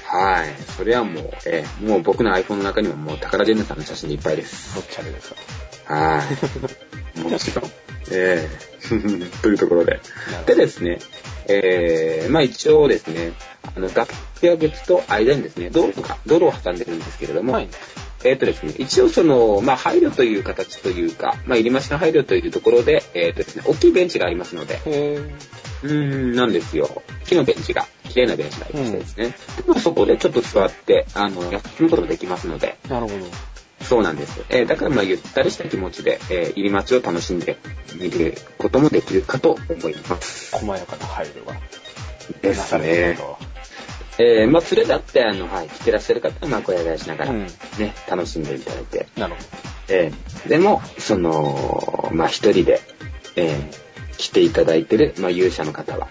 はい。それはもう、えーもう僕の iPhone の中にはもう宝ジェンヌさんの写真でいっぱいです。どっちあれですか？はい。[LAUGHS] もちろん。ええ [LAUGHS] というところででですね、えー、まあ一応ですね、あの、楽屋口と間にですね、道路が、道路を挟んでるんですけれども、はい。えっ、とですね、一応その、まあ配慮という形というか、まあ入り増しの配慮というところで、えっ、とですね、大きいベンチがありますので、うーん、なんですよ。木のベンチが、綺麗なベンチがありましてですね。でまあそこでちょっと座って、あの、休むことができますので、なるほど。そうなんです。えーだからまあゆったりした気持ちで、えー入り待ちを楽しんで見ることもできるかと思います。細やかな配慮がですね。と。えーまあ連れだって、あの、はい、来てらっしゃる方は、まあ、ごやがやしながら、うんね、楽しんでいただいて。なるほえーでも、その、まあ一人で、えー来ていただいてる、まあ勇者の方は、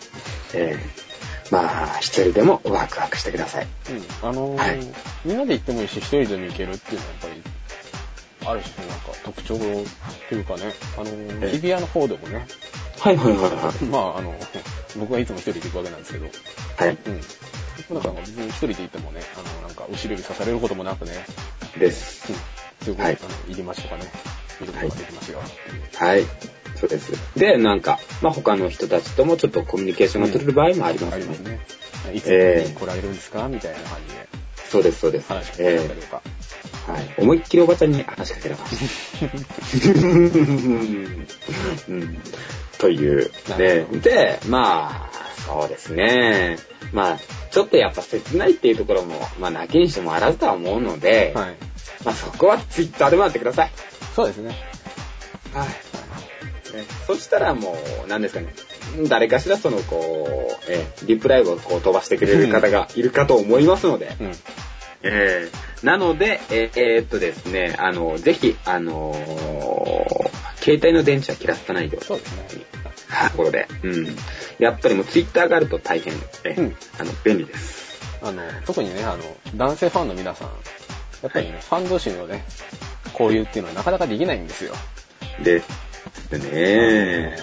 えーまあ一人でもワクワクしてください。ど。うん。あのーはいみんなで行ってもいいし、一人でも行けるっていうのはやっぱり、ある種なんか特徴というかね、あのーええ日比谷の方でもね、はいはいはいはまああの、[LAUGHS] 僕はいつも一人で行くわけなんですけど、い。はい。うん。なんか別に一人で行ってもね、あの、なんか後ろ指刺されることもなくね、です。うん。すごい、はいあの、入り待ちとかね、見ることができますよ。はい。そうです。で、なんか、まあ他の人たちともちょっとコミュニケーションが取れる場合もありますね。ありますね。いつええ来られるんですか？みたいな感じでそうです、そうです。話しかけえられたりとか。えはい。思いっきりおばちゃんに話しかけられました。うんという。なねで、まあ、そうですね。まあ、ちょっとやっぱ切ないっていうところも、まあ、泣きにしてもあらずとは思うので、はい。まあそこはツイッターでもやってください。そうですね。はい。ねそしたらもう、何ですかね。誰かしらその、こう、えーリプライをこう飛ばしてくれる方がいるかと思いますので、うん。えーなので、えーえーっとですね、あの、ぜひ、あのー携帯の電池は切らさないでそうですね。はい、ところで、うん。やっぱりもうツイッターがあると大変、えーうんあの、便利です。あの、特にね、あの、男性ファンの皆さん、やっぱりね、ファン同士のね、交流っていうのはなかなかできないんですよ。ですね。あ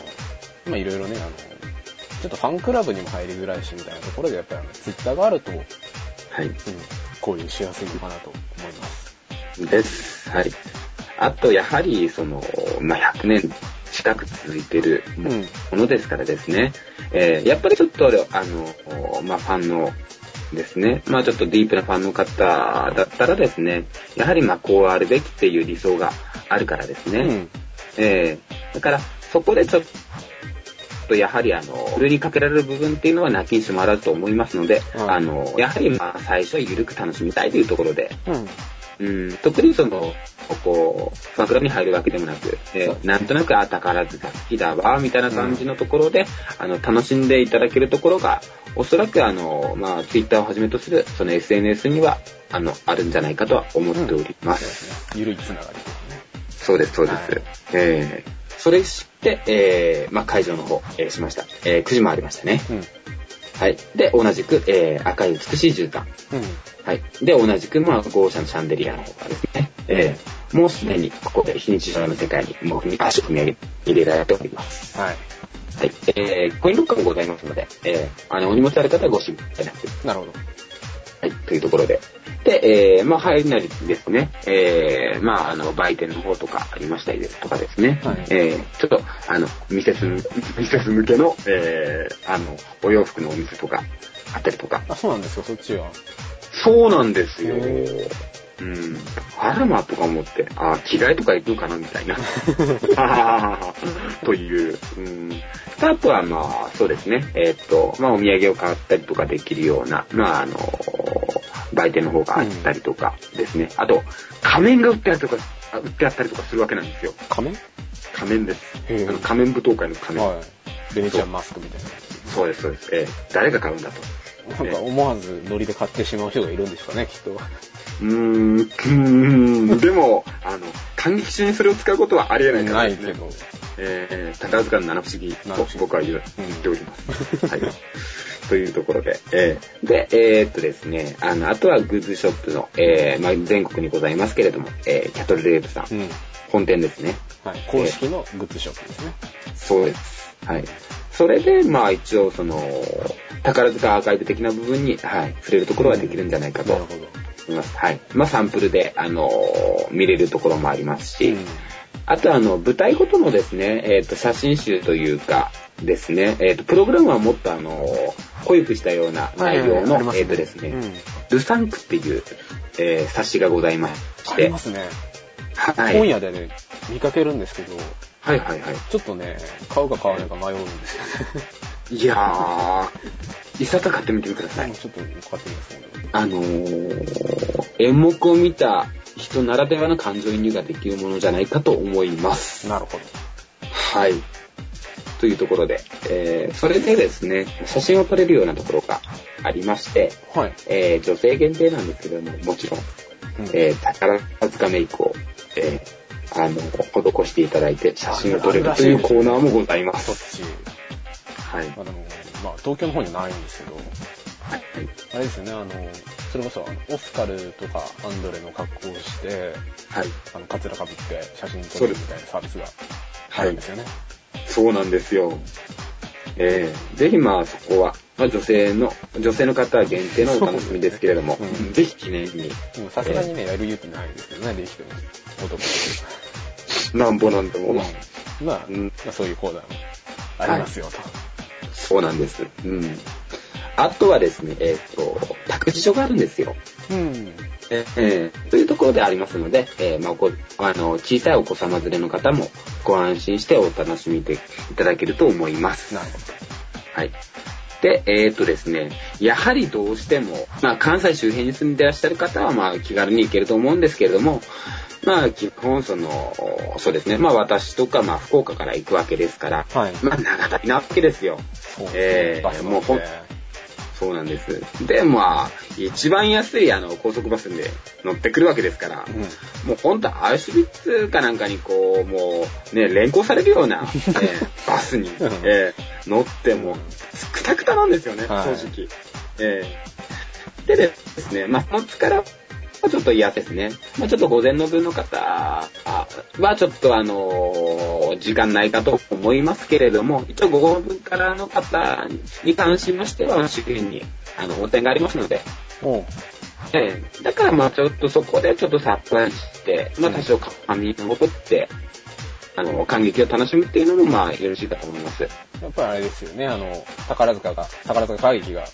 のまあいろいろね、あの、ちょっとファンクラブにも入りづらいしみたいなところで、やっぱりあの、ツイッターがあると、うん、はい。交流しやすいのかなと思います。です。はい。あと、やはり、その、まあ、100年近く続いてるもうん。のですからですね、えーやっぱりちょっと、あの、まあ、ファンのですね、まあ、ちょっとディープなファンの方だったらですね、やはり、まあ、こうあるべきっていう理想があるからですね、うん。えーだから、そこでちょっと、やはり、あの、ふるにかけられる部分っていうのは泣きにしてもらうと思いますので、うん。あの、やはり、まあ、最初は緩く楽しみたいというところで、うん。うん、特にその、ここ、ファンクラブに入るわけでもなく、えそう。なんとなく、あ、宝塚好きだわ、みたいな感じのところで、あの、楽しんでいただけるところが、おそらく、あの、まあ、ツイッターをはじめとする、その SNS には、あの、あるんじゃないかとは思っておりま。す。すね。ゆるいつながり。そうです、そうです。はいえーそれして、えー、まあ、会場の方、えーしました。えー、9時もありましたね。うん。はい。で、同じく、えー、赤い美しい絨毯。うん。はい。で、同じく、まあ、号車のシャンデリアの方がですね、えー、もうすでにここで非日常の世界にもう足を踏み入れられております。はい。はい。えー、コインロッカーもございますので、えー、あの、お荷物ある方はご心配なく。なるほど。はい、というところで。で、えー、まあ、入りなりですね、えー、まあ、あの、売店の方とかありましたりですとかですね、はいえー、ちょっと、あの、ミセス、ミセス向けの、えー、あの、お洋服のお店とかあったりとか。あ、そうなんですか、そっちは。そうなんですよ。へうん。あらまとか思って、あ、着替えとか行くかなみたいな。[LAUGHS] [LAUGHS] という。うん。であとはまあ、そうですね。えーっと、まあお土産を買ったりとかできるような、まああの、売店の方があったりとかですね。あと、仮面が売ってあったりとか、あ売ってあったりとかするわけなんですよ。仮面？仮面です。あの仮面舞踏会の仮面。はい。ベネチアンマスクみたいそうです、そうです。えー誰が買うんだと。な。なんか思わずノリで買ってしまう人がいるんですかね、きっと。うーん、うーん、でも、あの、感激中にそれを使うことはありえないからですね。ないけど。えー、宝塚の七不思議と僕は言っております。はい。[LAUGHS] というところで、えー、で、えー、っとですね、あの、あとはグッズショップの、えー、まあ、全国にございますけれども、えー、キャトルレープさん、うん。本店ですね。はい。公式のグッズショップですね。そうです。はい。それで、まあ一応その、宝塚アーカイブ的な部分に、はい、触れるところはできるんじゃないかと思なるほど。います。はい。まあサンプルで、あのー見れるところもありますし、うんあとあの、舞台ごとのですね、えっ、と、写真集というか、ですね、えっ、と、プログラムはもっとあのー濃ゆくしたような内容の、はいはいはいありますねえっ、とですね、うんルサンクっていう、えー冊子がございましてありま、すね。はい。本屋でね、見かけるんですけど、はいはいはい。ちょっとね、買うか買わないか迷うんですよね。いやー、いさか買ってみてください。ちょっと買ってみますね。あのー、演目を見た人ならではの感情移入ができるものじゃないかと思います。なるほど。はい。というところで、えー、それでですね、写真を撮れるようなところがありまして、はい。えー、女性限定なんですけども、もちろん、うんえー、宝塚メイクを、えー、あの、施していただいて写真を撮れるというコーナーもございます。ち。はい。まあでも、まあ東京の方にはないんですけど、はい。あれですよね、あの、それこそ、オスカルとかアンドレの格好をして、はい。あの、カツラかぶって写真撮るみたいなサービスがあるんですよね。そうなんですよ。えー、ぜひまあそこは、まあ女性の、女性の方は限定のお楽しみですけれども、ねうんぜひ記念に、さすがにね、やる勇気ないですけどね、できても。男なんぼなんでも、うんまあ、うんまあそういうコーナーもありますよと。そうなんです。うん。あとはですね、えっ、と、託児所があるんですよ。うん。ええーというところでありますので、えーまあ、ごあの小さいお子様連れの方もご安心してお楽しみいただけると思います。なるほはい。で、えーっとですね、やはりどうしても、まあ、関西周辺に住んでいらっしゃる方は、まあ、気軽に行けると思うんですけれども、まあ、基本、その、そうですね、まあ、私とか、まあ、福岡から行くわけですから、ど。はい。まあ、長旅なわけですよ。そうえーバス乗ってもうほんそうなんです。で、まあ、一番安い、あの、高速バスで乗ってくるわけですから、うんもうほんとアウシュビッツかなんかにこう、もうね、連行されるような、[LAUGHS] えーバスに、えー乗っても、くたくたなんですよね、はい正直。えーでですね、まあ、その力はちょっと嫌ですね。まあ、ちょっと午前の分の方はちょっとあのー時間ないかと思いますけれども、一応午後の分からの方に関しましては、周辺にあの、温泉がありますので、おうええ、だからまあちょっとそこでちょっとさっぱりして、まあ多少髪を残って、あの、感激を楽しむっていうのもまあよろしいかと思います。やっぱりあれですよね、あの、宝塚が、宝塚歌劇が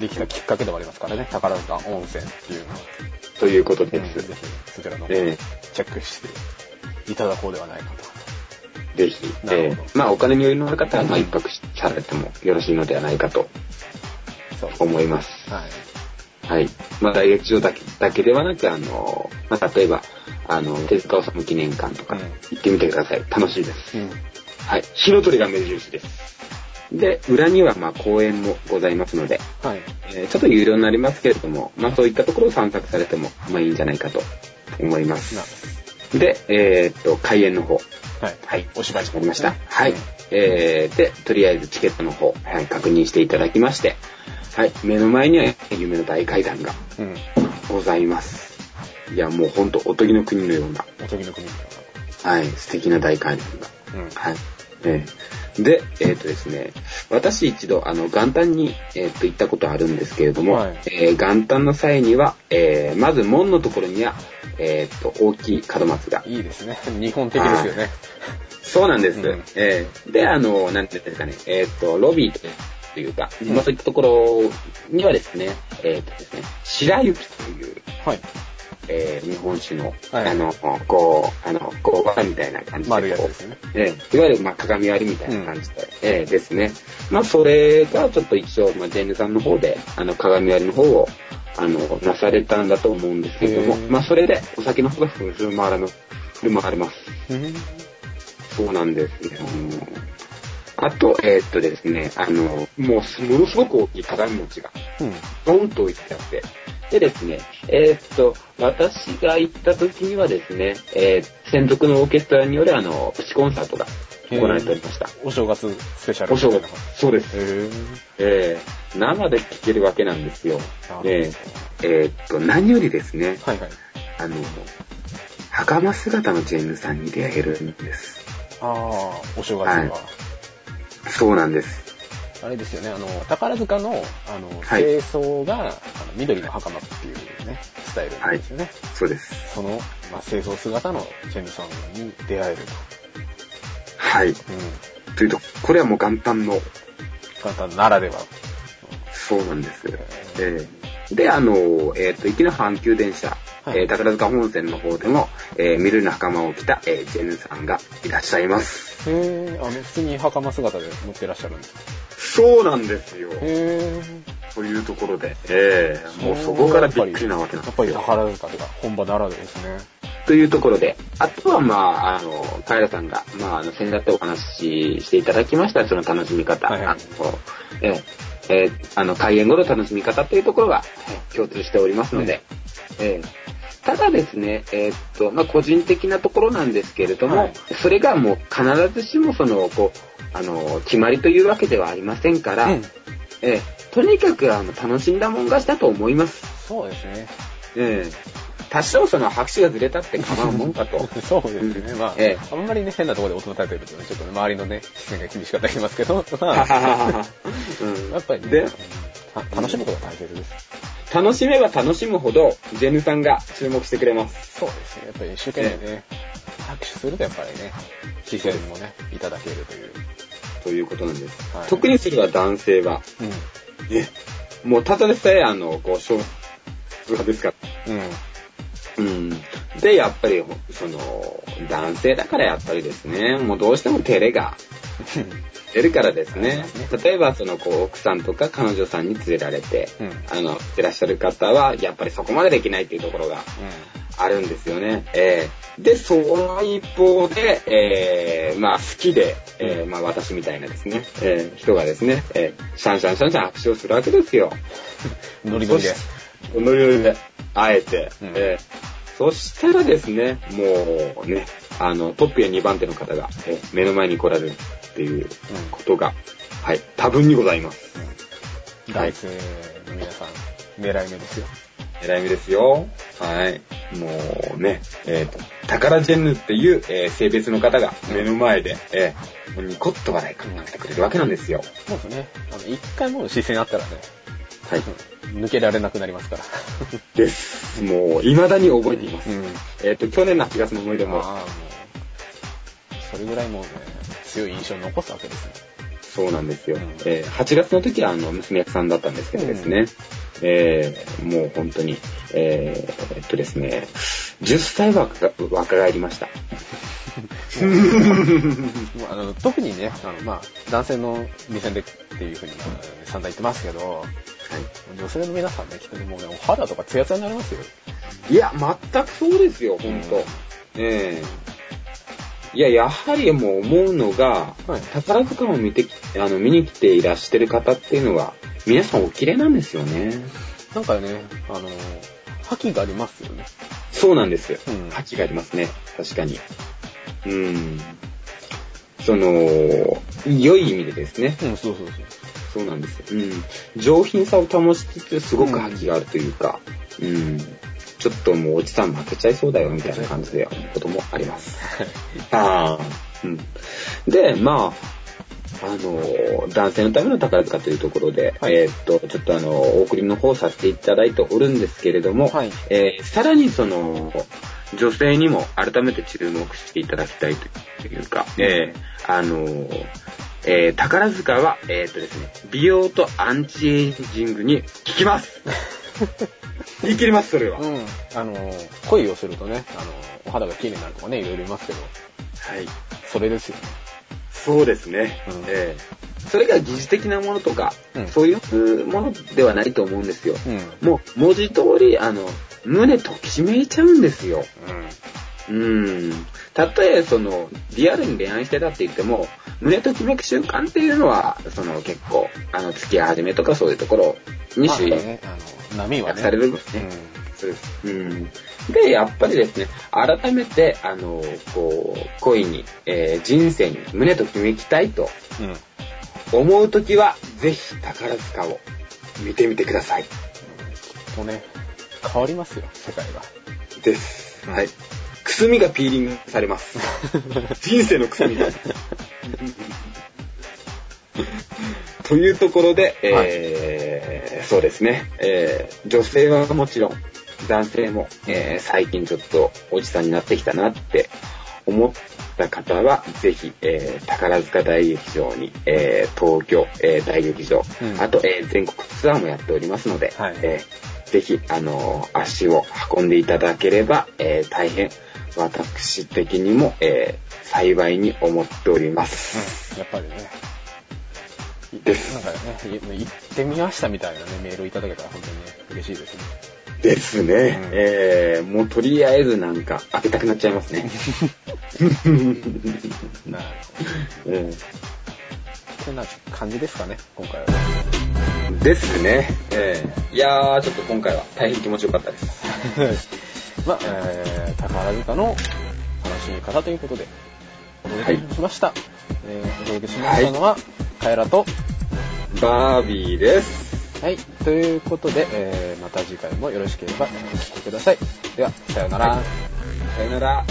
できたきっかけでもありますからね、宝塚温泉っていうのは。ということうんです。ぜひそちらの方えチェックしていただこうではないかえぜひ、ええ、まあお金に余裕のある方はまあ一泊されてもよろしいのではないかと。思います。はい。はい。まあ大劇場だけだけではなく、あの、まあ例えば、あの、手塚治虫記念館とかうん行ってみてください。楽しいです。うん。はい。火の鳥が目印です。で、裏にはまあ公園もございますので、はい。えーちょっと有料になりますけれども、まあそういったところを散策されても、まあいいんじゃないかと思いまなす。で、えーっと、開演の方。はい。はい。お芝居始まりました。うんはい。えー、で、とりあえずチケットの方、はい、確認していただきまして、はい。目の前には夢の大階段がうん。ございます。いや、もうほんとおとぎの国のような、おとぎの国みたいはい、素敵な大階段が。な。うん。はい。ええで、えっ、とですね、私一度、あの、元旦に、えっ、と、行ったことあるんですけれども、はいえー元旦の際には、えーまず門のところには、えっ、と、大きい門松が。いいですね。[LAUGHS] 日本的ですよね。そうなんです。うんえーで、あの、なんていうんですかね、えっ、と、ロビーというか、まあそういったところにはですね、えっ、とですね、白雪という、はい。えー日本酒の、はいあの、こう、あの、こう、みたいな感じで。丸いですね。ええいわゆる、まあ、鏡割りみたいな感じで、ええですね。まあ、それがちょっと一応、まあ、ジェンヌさんの方で、あの、鏡割りの方を、あの、なされたんだと思うんですけれどもまあ、それで、お酒の方が振る舞われの、振る舞われます。うん。そうなんですね。うんあと、えーっとですね、あの、もう、ものすごく大きい鏡餅が、うん。ドンと置いてあって、でですね、えーっと、私が行った時にはですね、えー専属のオーケストラによるあの、プチコンサートが行われておりました。お正月スペシャル。お正月。そうです。えー生で聴けるわけなんですよ。あえーえーっと、何よりですね、はいはい。あの、袴姿のジェンヌさんに出会えるんです。ああ、お正月には。そうなんです。あれですよね、あの、宝塚の、あの、はい清掃が、あの、緑の袴っていうね、スタイルなんですよね。そうです。その、まあ、清掃姿のジェンヌさんに出会えるはい。と。うん。というと、これはもう元旦の、簡単ならでは。そうなんです。えーで、あの、えっ、と、行きの阪急電車、はいえー宝塚本線の方でも、えー緑の袴を着た、えージェンヌさんがいらっしゃいます。へえ、あの、普通に袴姿で乗ってらっしゃるんですかそうなんですよ。へえ。というところで、えーもうそこからびっくりなわけなんやっぱりですよ。宝塚とか本場ならではですね。というところで、あとは、まあ、あの、平さんが、まあ、あの、先だってお話ししていただきました、その楽しみ方。はいはいあの、えーえーあの、開演後の楽しみ方っていうところが、えー共通しておりますので、えーただですね、えーっと、まあ、個人的なところなんですけれども、はいそれがもう必ずしもその、こう、あの、決まりというわけではありませんから、うん。えーとにかく、あの、楽しんだもん勝ちだと思います。そうですね。ええ多少その拍手がずれたって構うもんかと。[LAUGHS] そうですね。まあ、ええあんまりね、変なところで音立てるとね、ちょっとね、周りのね、視線が厳しかったりしますけど、[LAUGHS] まあ、うんやっぱりね、で楽しむことが大切です。楽しめば楽しむほど、ジェヌさんが注目してくれます。そうですね。やっぱり一生懸命ね、拍手するとやっぱりね、視線もね、いただけるという。ということなんです。はい特にそれは男性は、うん。ね、もうただでさえ、あの、こう、勝負ですから。うん。うん。で、やっぱり、その、男性だからやっぱりですね、もうどうしても照れが出るからですね。例えば、その、こう、奥さんとか彼女さんに連れられて、うん。あの、いらっしゃる方は、やっぱりそこまでできないっていうところがあるんですよね。えーで、その一方で、えーまあ好きで、えーまあ私みたいなですね、えー人がですね、えーシャンシャンシャンシャン握手をするわけですよ。[LAUGHS] うん。ノリノリで。ノリノリで、あえて。うんえーそしたらですね、もうね、あの、トップや2番手の方が、えー目の前に来られるっていうことが、はい、多分にございます。うん。男性の皆さん、狙い目ですよ。狙い目ですよ。はい。もうね、えっ、と、タカラジェンヌっていう、えー性別の方が目の前で、えーニコッと笑いかけてくれるわけなんですよ。そうですね。あの、一回もう視線あったらね、はい。うん抜けられなくなりますから。です。もう、未だに覚えています。うん。えっ、と、去年の8月の思い出も、ああ、もう、それぐらいもうね、強い印象に残すわけですね。そうなんですよ。うんえー8月の時は、あの、娘役さんだったんですけどですね、えーもう本当に、えーえっとですね、10歳若若返りました。[LAUGHS] あの特にね、あのまあ、男性の目線でっていうふうに、まあ、散々言ってますけど、女性の皆さんね、きっとね、もうね、お肌とかツヤツヤになりますよ。いや、全くそうですよ、ほんと。ええいや、やはりもう思うのが、はい宝塚を見てき、あの、見に来ていらっしゃる方っていうのは、皆さんお綺麗なんですよね。なんかね、あの、覇気がありますよね。そうなんです。うん覇気がありますね。確かに。うん。その、良い意味でですね。うん、そうそうそう。そうなんですよ。うん。上品さを保ちつつ、すごく覇気があるというか、うん。ちょっともうおじさん負けちゃいそうだよみたいな感じでこともあります。ああ。うん。で、まあ、あの、男性のための宝塚というところで、はいえーっと、ちょっとあの、お送りの方させていただいておるんですけれども、はいえーさらにその、女性にも改めて注目していただきたいというか、えーあの、えー宝塚は、えーっとですね、美容とアンチエイジングに効きます [LAUGHS] 言い切ります、それは。うん。あの、恋をするとね、あの、お肌が綺麗になるとかね、いろいろ言いますけど、はい。それですよね。そうですね。うんええそれが疑似的なものとか、うんそういうものではないと思うんですよ。うん。もう文字通り、あの、胸ときめいちゃうんですよ。うん。うん。たとえ、その、リアルに恋愛してたって言っても、胸ときめく瞬間っていうのは、その結構、あの、付き合い始めとかそういうところに主義まあね、あの、波はね。されるんうですね。ん。そうです。うん。で、やっぱりですね、改めて、あの、こう、恋に、えー人生に胸ときめきたいとうん。思うときは、ぜひ宝塚を見てみてください。とね、変わりますよ、世界が。です。はい。くすみがピーリングされます。[LAUGHS] 人生のくすみが。というところで、えーそうですね、えー女性はもちろん、男性も、えー最近ちょっとおじさんになってきたなって思った方は、ぜひ、えー宝塚大劇場に、えー東京、えー大劇場、うんあと、えー全国ツアーもやっておりますので、はいえーぜひ、あのー足を運んでいただければ、えー大変、私的にも、えー幸いに思っております。うん。やっぱりね。ですなんかね、い行ってみましたみたいなね、メールいただけたら本当にね、嬉しいですね。ですね。うんえーもうとりあえずなんか開けたくなっちゃいますね。なうん [LAUGHS] こんな感じですかね、今回は。ですね。えーいやー、ちょっと今回は大変気持ちよかったです。[LAUGHS] まあ、えー、宝塚の楽しみ方ということで、お届けしました。はい、えー、お届けしましたのは、はい、カエラと、バービーです。はい、ということで、えー、また次回もよろしければお聴きください。では、さようなら。はい、さようなら。